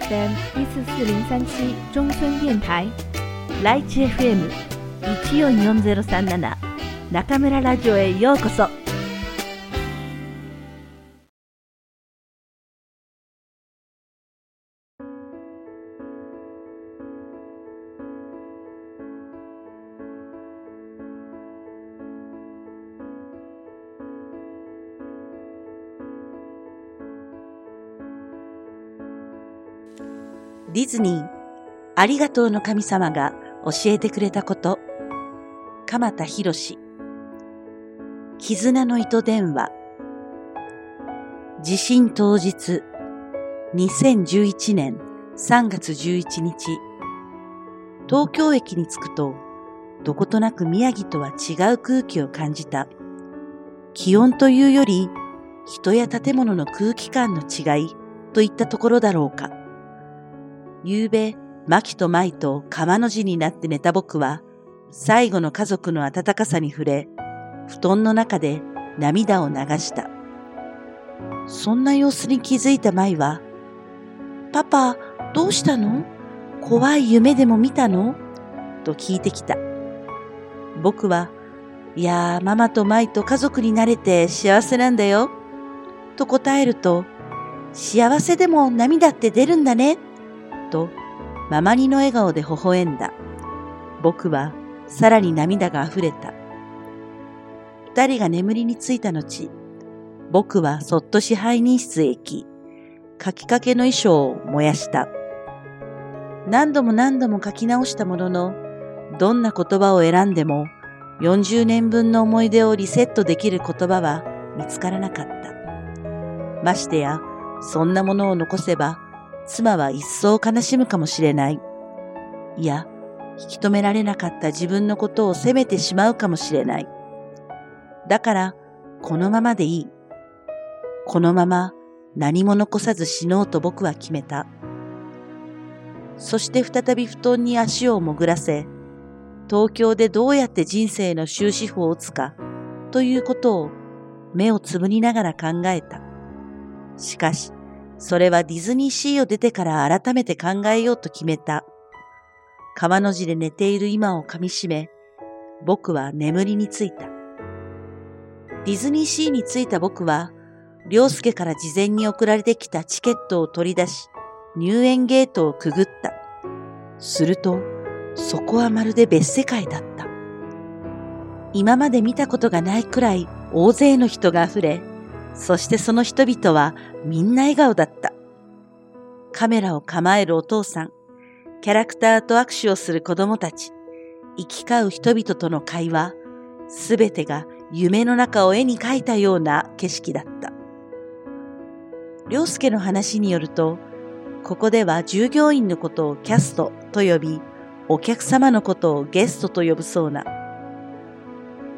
FM 一四四零三七中村電台ライチ FM 一四四ゼロ三七中村ラジオへようこそ。ディズニー、ありがとうの神様が教えてくれたこと。鎌田博士。絆の糸電話。地震当日、2011年3月11日。東京駅に着くと、どことなく宮城とは違う空気を感じた。気温というより、人や建物の空気感の違いといったところだろうか。夕べ、牧と舞と川の字になって寝た僕は、最後の家族の温かさに触れ、布団の中で涙を流した。そんな様子に気づいた舞は、パパ、どうしたの？怖い夢でも見たの？と聞いてきた。僕は、いやー、ママと舞と家族になれて幸せなんだよ。と答えると、幸せでも涙って出るんだね。と、ママにの笑顔で微笑んだ。僕はさらに涙が溢れた。二人が眠りについた後、僕はそっと支配人室へ行き、書きかけの衣装を燃やした。何度も何度も書き直したものの、どんな言葉を選んでも、40年分の思い出をリセットできる言葉は見つからなかった。ましてや、そんなものを残せば、妻は一層悲しむかもしれない。いや、引き止められなかった自分のことを責めてしまうかもしれない。だから、このままでいい。このまま何も残さず死のうと僕は決めた。そして再び布団に足を潜らせ、東京でどうやって人生の終止符を打つかということを目をつぶりながら考えた。しかし、それはディズニーシーを出てから改めて考えようと決めた。川の字で寝ている今を噛み締め、僕は眠りについた。ディズニーシーに着いた僕は、良介から事前に送られてきたチケットを取り出し、入園ゲートをくぐった。すると、そこはまるで別世界だった。今まで見たことがないくらい大勢の人が溢れ、そしてその人々はみんな笑顔だった。カメラを構えるお父さん、キャラクターと握手をする子供たち、行き交う人々との会話、すべてが夢の中を絵に描いたような景色だった。良介の話によると、ここでは従業員のことをキャストと呼び、お客様のことをゲストと呼ぶそうな。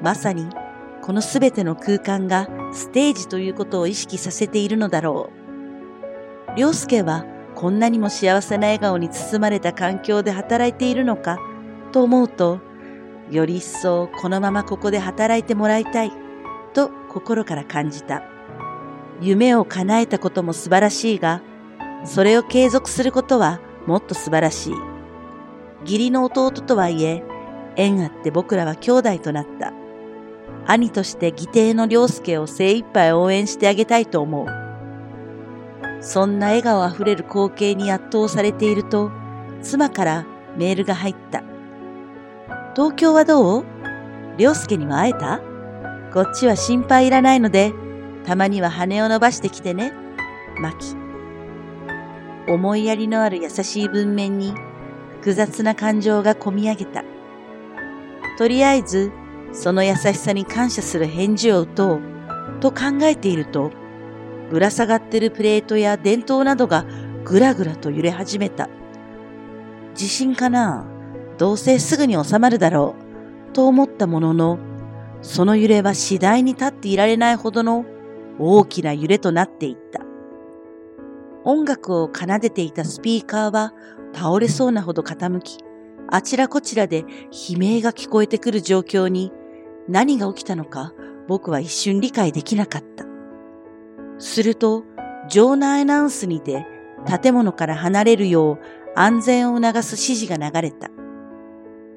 まさにこのすべての空間がステージということを意識させているのだろう。良介はこんなにも幸せな笑顔に包まれた環境で働いているのかと思うと、より一層このままここで働いてもらいたいと心から感じた。夢を叶えたことも素晴らしいが、それを継続することはもっと素晴らしい。義理の弟とはいえ、縁あって僕らは兄弟となった。兄として義弟の良介を精一杯応援してあげたいと思う。そんな笑顔あふれる光景に圧倒されていると、妻からメールが入った。東京はどう？良介には会えた？こっちは心配いらないので、たまには羽を伸ばしてきてね。マキ。思いやりのある優しい文面に複雑な感情がこみ上げた。とりあえず、その優しさに感謝する返事を打とうと考えていると、ぶら下がってるプレートや電灯などがぐらぐらと揺れ始めた。地震かなどうせすぐに収まるだろうと思ったものの、その揺れは次第に立っていられないほどの大きな揺れとなっていった。音楽を奏でていたスピーカーは倒れそうなほど傾き、あちらこちらで悲鳴が聞こえてくる状況に何が起きたのか僕は一瞬理解できなかった。すると、場内アナウンスにて建物から離れるよう安全を促す指示が流れた。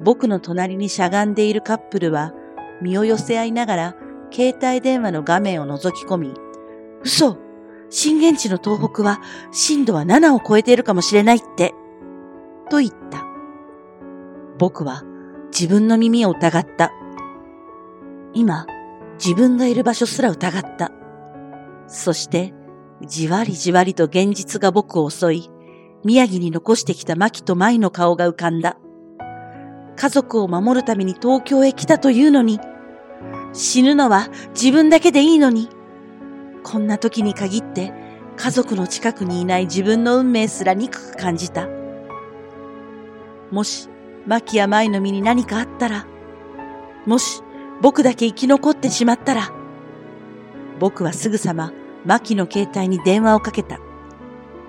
僕の隣にしゃがんでいるカップルは身を寄せ合いながら携帯電話の画面を覗き込み、嘘震源地の東北は震度は7を超えているかもしれないって、と言った。僕は自分の耳を疑った。今、自分がいる場所すら疑った。そして、じわりじわりと現実が僕を襲い、宮城に残してきた牧と舞の顔が浮かんだ。家族を守るために東京へ来たというのに、死ぬのは自分だけでいいのに、こんな時に限って家族の近くにいない自分の運命すら憎く感じた。もし、牧や舞の身に何かあったら、もし、僕だけ生き残ってしまったら、僕はすぐさま、牧の携帯に電話をかけた。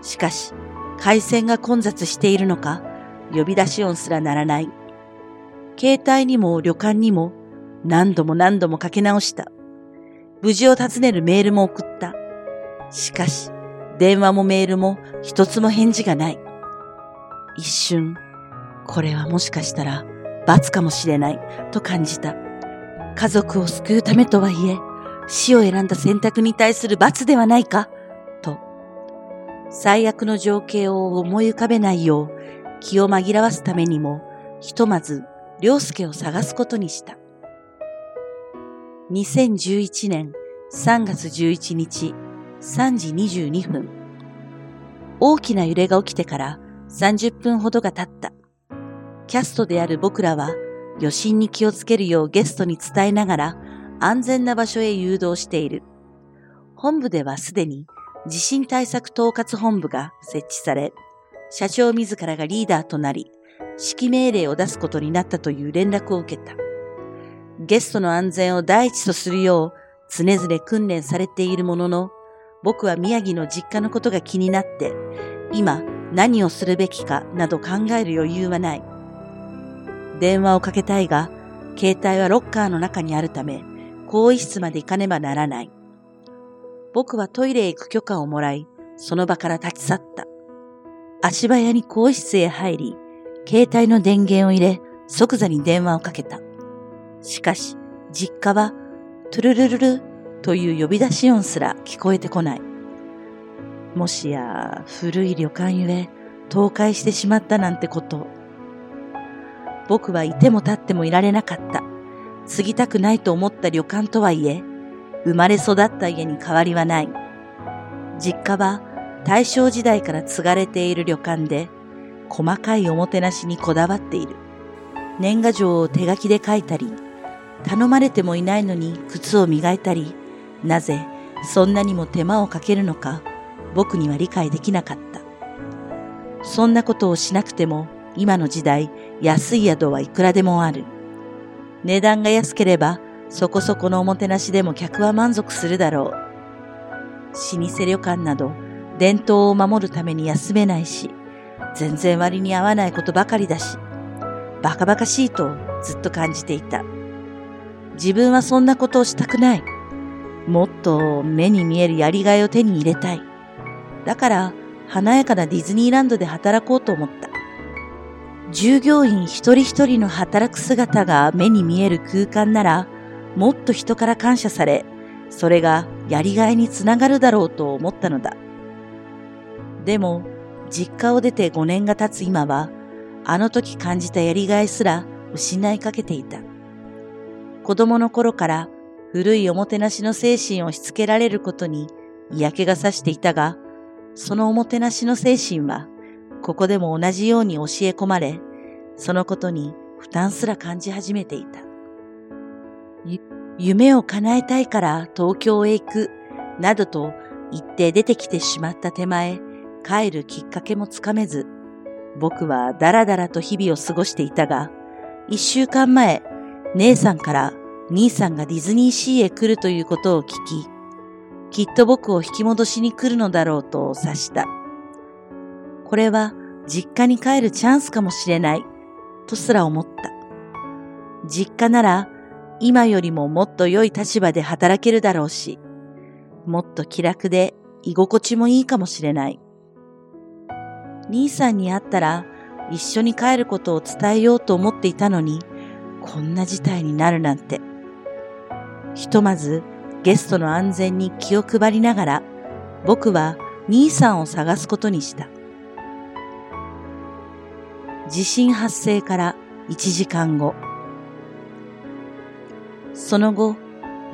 しかし、回線が混雑しているのか、呼び出し音すらならない。携帯にも旅館にも何度も何度もかけ直した。無事を尋ねるメールも送った。しかし、電話もメールも一つも返事がない。一瞬、これはもしかしたら罰かもしれないと感じた。家族を救うためとはいえ、死を選んだ選択に対する罰ではないかと、最悪の情景を思い浮かべないよう気を紛らわすためにも、ひとまず、良介を探すことにした。2011年3月11日3時22分。大きな揺れが起きてから30分ほどが経った。キャストである僕らは余震に気をつけるようゲストに伝えながら安全な場所へ誘導している。本部ではすでに地震対策統括本部が設置され、社長自らがリーダーとなり、指揮命令を出すことになったという連絡を受けた。ゲストの安全を第一とするよう常々訓練されているものの、僕は宮城の実家のことが気になって、今何をするべきかなど考える余裕はない。電話をかけたいが、携帯はロッカーの中にあるため、更衣室まで行かねばならない。僕はトイレへ行く許可をもらい、その場から立ち去った。足早に更衣室へ入り、携帯の電源を入れ、即座に電話をかけた。しかし、実家は、トゥルルルルという呼び出し音すら聞こえてこない。もしや、古い旅館ゆえ、倒壊してしまったなんてこと。僕はいても立ってもいられなかった。継ぎたくないと思った旅館とはいえ、生まれ育った家に変わりはない。実家は大正時代から継がれている旅館で、細かいおもてなしにこだわっている。年賀状を手書きで書いたり、頼まれてもいないのに靴を磨いたり、なぜそんなにも手間をかけるのか僕には理解できなかった。そんなことをしなくても今の時代安い宿はいくらでもある。値段が安ければそこそこのおもてなしでも客は満足するだろう。老舗旅館など伝統を守るために休めないし、全然割に合わないことばかりだし、バカバカしいとずっと感じていた。自分はそんなことをしたくない。もっと目に見えるやりがいを手に入れたい。だから華やかなディズニーランドで働こうと思った。従業員一人一人の働く姿が目に見える空間なら、もっと人から感謝され、それがやりがいにつながるだろうと思ったのだ。でも、実家を出て5年が経つ今は、あの時感じたやりがいすら失いかけていた。子供の頃から古いおもてなしの精神をしつけられることに嫌気がさしていたが、そのおもてなしの精神は、ここでも同じように教え込まれ、そのことに負担すら感じ始めていた。夢を叶えたいから東京へ行く、などと言って出てきてしまった手前、帰るきっかけもつかめず、僕はだらだらと日々を過ごしていたが、一週間前、姉さんから兄さんがディズニーシーへ来るということを聞き、きっと僕を引き戻しに来るのだろうと察した。これは実家に帰るチャンスかもしれない、とすら思った。実家なら今よりももっと良い立場で働けるだろうし、もっと気楽で居心地もいいかもしれない。兄さんに会ったら一緒に帰ることを伝えようと思っていたのに、こんな事態になるなんて。ひとまずゲストの安全に気を配りながら、僕は兄さんを探すことにした。地震発生から1時間後。その後、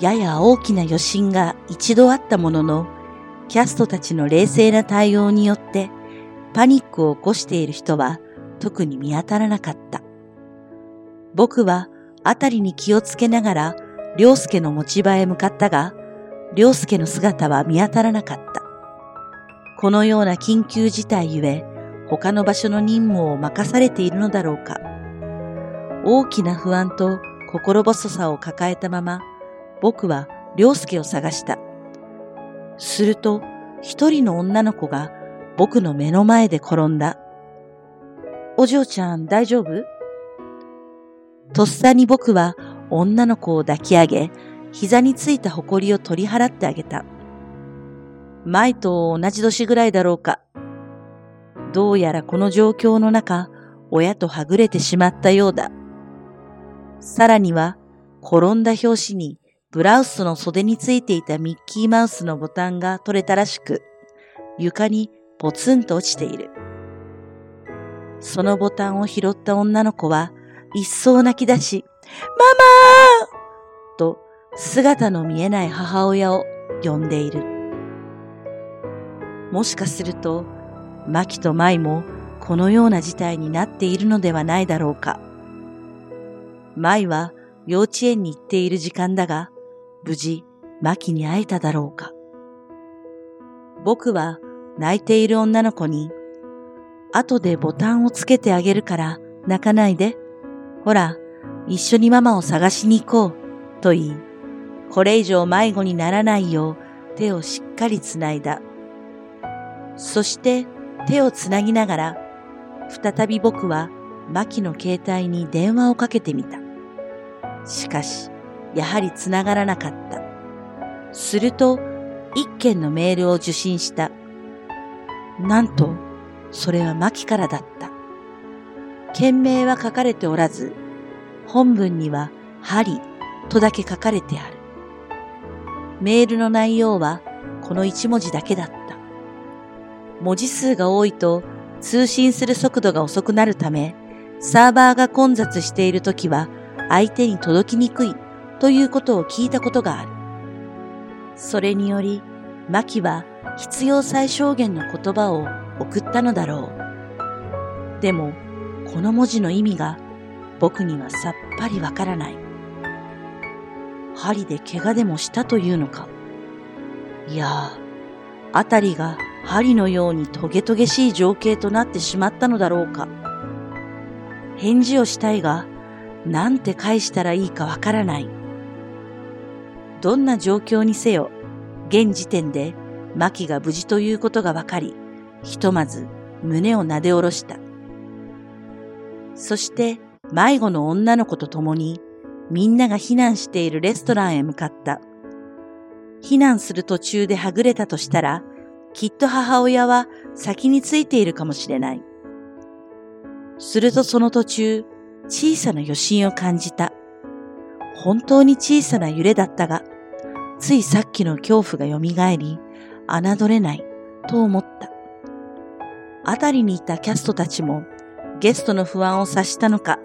やや大きな余震が一度あったものの、キャストたちの冷静な対応によってパニックを起こしている人は特に見当たらなかった。僕は辺りに気をつけながら、良介の持ち場へ向かったが、良介の姿は見当たらなかった。このような緊急事態ゆえ、他の場所の任務を任されているのだろうか。大きな不安と心細さを抱えたまま、僕は良介を探した。すると、一人の女の子が僕の目の前で転んだ。お嬢ちゃん大丈夫？とっさに僕は女の子を抱き上げ、膝についた埃を取り払ってあげた。前と同じ年ぐらいだろうか。どうやらこの状況の中、親とはぐれてしまったようだ。さらには、転んだ拍子にブラウスの袖についていたミッキーマウスのボタンが取れたらしく、床にポツンと落ちている。そのボタンを拾った女の子は、一層泣き出し、ママーと姿の見えない母親を呼んでいる。もしかすると、マキとマイもこのような事態になっているのではないだろうか。マイは幼稚園に行っている時間だが、無事、マキに会えただろうか。僕は泣いている女の子に、後でボタンをつけてあげるから泣かないで。ほら、一緒にママを探しに行こう。と言い、これ以上迷子にならないよう手をしっかりつないだ。そして手をつなぎながら、再び僕はマキの携帯に電話をかけてみた。しかし、やはりつながらなかった。すると、一件のメールを受信した。なんと、それはマキからだった。件名は書かれておらず、本文には、針とだけ書かれてある。メールの内容は、この一文字だけだった。文字数が多いと、通信する速度が遅くなるため、サーバーが混雑しているときは、相手に届きにくいということを聞いたことがある。それにより、マキは必要最小限の言葉を送ったのだろう。でも、この文字の意味が僕にはさっぱりわからない。針で怪我でもしたというのか。いやあ、あたりが針のようにトゲトゲしい情景となってしまったのだろうか。返事をしたいが、なんて返したらいいかわからない。どんな状況にせよ、現時点でマキが無事ということがわかり、ひとまず胸をなで下ろした。そして迷子の女の子と共にみんなが避難しているレストランへ向かった。避難する途中ではぐれたとしたら、きっと母親は先についているかもしれない。するとその途中、小さな余震を感じた。本当に小さな揺れだったが、ついさっきの恐怖が蘇り、侮れないと思った。あたりにいたキャストたちもゲストの不安を察したのか、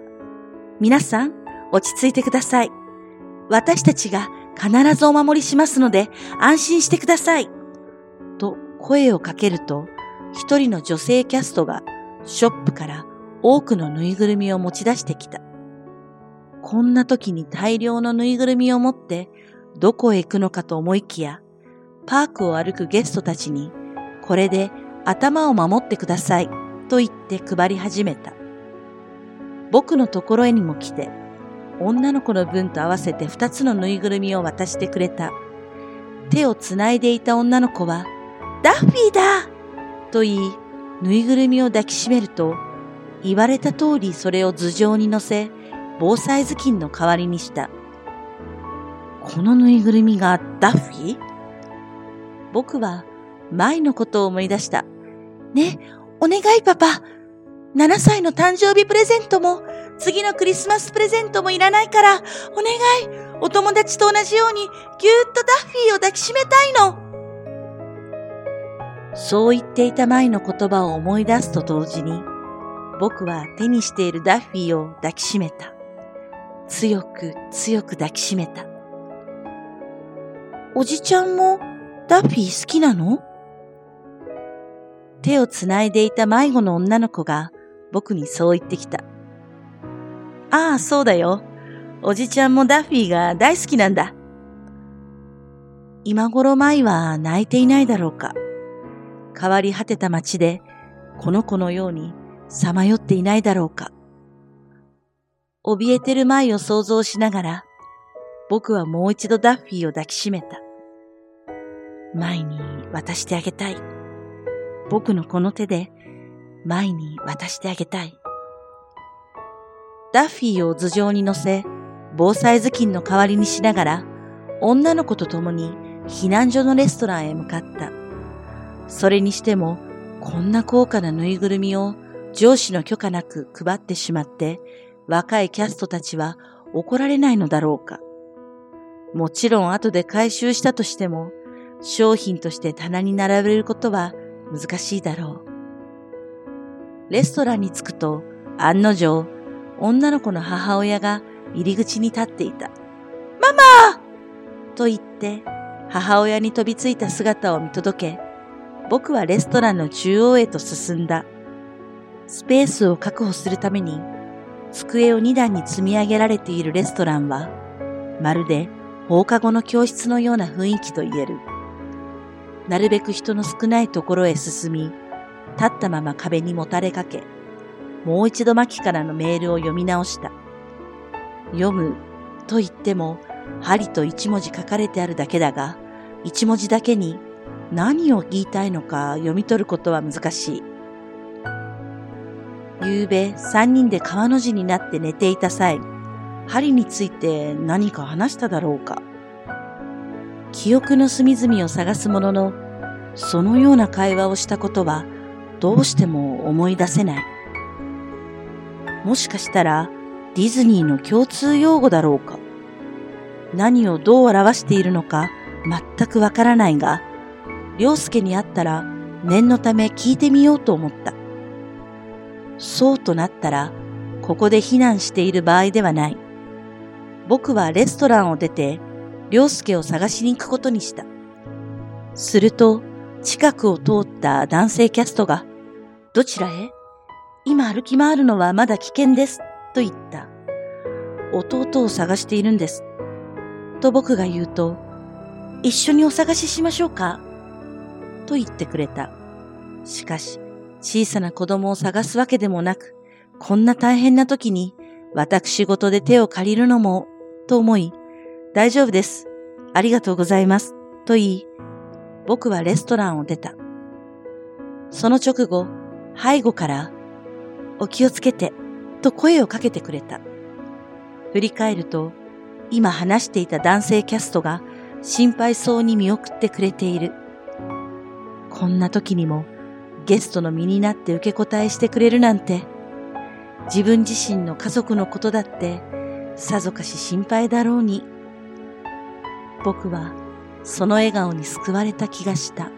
皆さん落ち着いてください。私たちが必ずお守りしますので安心してください。声をかけると、一人の女性キャストがショップから多くのぬいぐるみを持ち出してきた。こんな時に大量のぬいぐるみを持ってどこへ行くのかと思いきや、パークを歩くゲストたちに、これで頭を守ってくださいと言って配り始めた。僕のところへにも来て、女の子の分と合わせて二つのぬいぐるみを渡してくれた。手をつないでいた女の子は、ダッフィーだと言い、ぬいぐるみを抱きしめると、言われた通りそれを頭上に乗せ、防災頭巾の代わりにした。このぬいぐるみがダッフィー？僕は前のことを思い出した。ね、お願いパパ。7歳の誕生日プレゼントも、次のクリスマスプレゼントもいらないから、お願い。お友達と同じようにぎゅーっとダッフィーを抱きしめたいの。そう言っていた舞の言葉を思い出すと同時に、僕は手にしているダッフィーを抱きしめた。強く強く抱きしめた。おじちゃんもダッフィー好きなの？手をつないでいた迷子の女の子が僕にそう言ってきた。ああ、そうだよ。おじちゃんもダッフィーが大好きなんだ。今頃舞は泣いていないだろうか。変わり果てた街でこの子のようにさまよっていないだろうか。怯えてる舞を想像しながら僕はもう一度ダッフィーを抱きしめた。舞に渡してあげたい。僕のこの手で舞に渡してあげたい。ダッフィーを頭上に乗せ、防災頭巾の代わりにしながら、女の子と共に避難所のレストランへ向かった。それにしても、こんな高価なぬいぐるみを上司の許可なく配ってしまって、若いキャストたちは怒られないのだろうか。もちろん後で回収したとしても、商品として棚に並べることは難しいだろう。レストランに着くと、案の定、女の子の母親が入り口に立っていた。ママと言って、母親に飛びついた姿を見届け、僕はレストランの中央へと進んだ。スペースを確保するために、机を2段に積み上げられているレストランは、まるで放課後の教室のような雰囲気と言える。なるべく人の少ないところへ進み、立ったまま壁にもたれかけ、もう一度マキからのメールを読み直した。読むと言っても、針と一文字書かれてあるだけだが、一文字だけに何を言いたいのか読み取ることは難しい。夕べ三人で川の字になって寝ていた際、針について何か話しただろうか。記憶の隅々を探すものの、そのような会話をしたことはどうしても思い出せない。もしかしたらディズニーの共通用語だろうか。何をどう表しているのか全くわからないが、良介に会ったら念のため聞いてみようと思った。そうとなったら、ここで避難している場合ではない。僕はレストランを出て良介を探しに行くことにした。すると、近くを通った男性キャストが、どちらへ？今歩き回るのはまだ危険です、と言った。弟を探しているんです。と僕が言うと、一緒にお探ししましょうか？と言ってくれた。しかし、小さな子供を探すわけでもなく、こんな大変な時に私事で手を借りるのも、と思い、大丈夫です。ありがとうございます。と言い、僕はレストランを出た。その直後、背後から、お気をつけて、と声をかけてくれた。振り返ると、今話していた男性キャストが心配そうに見送ってくれている。こんな時にもゲストの身になって受け答えしてくれるなんて、自分自身の家族のことだってさぞかし心配だろうに僕はその笑顔に救われた気がした。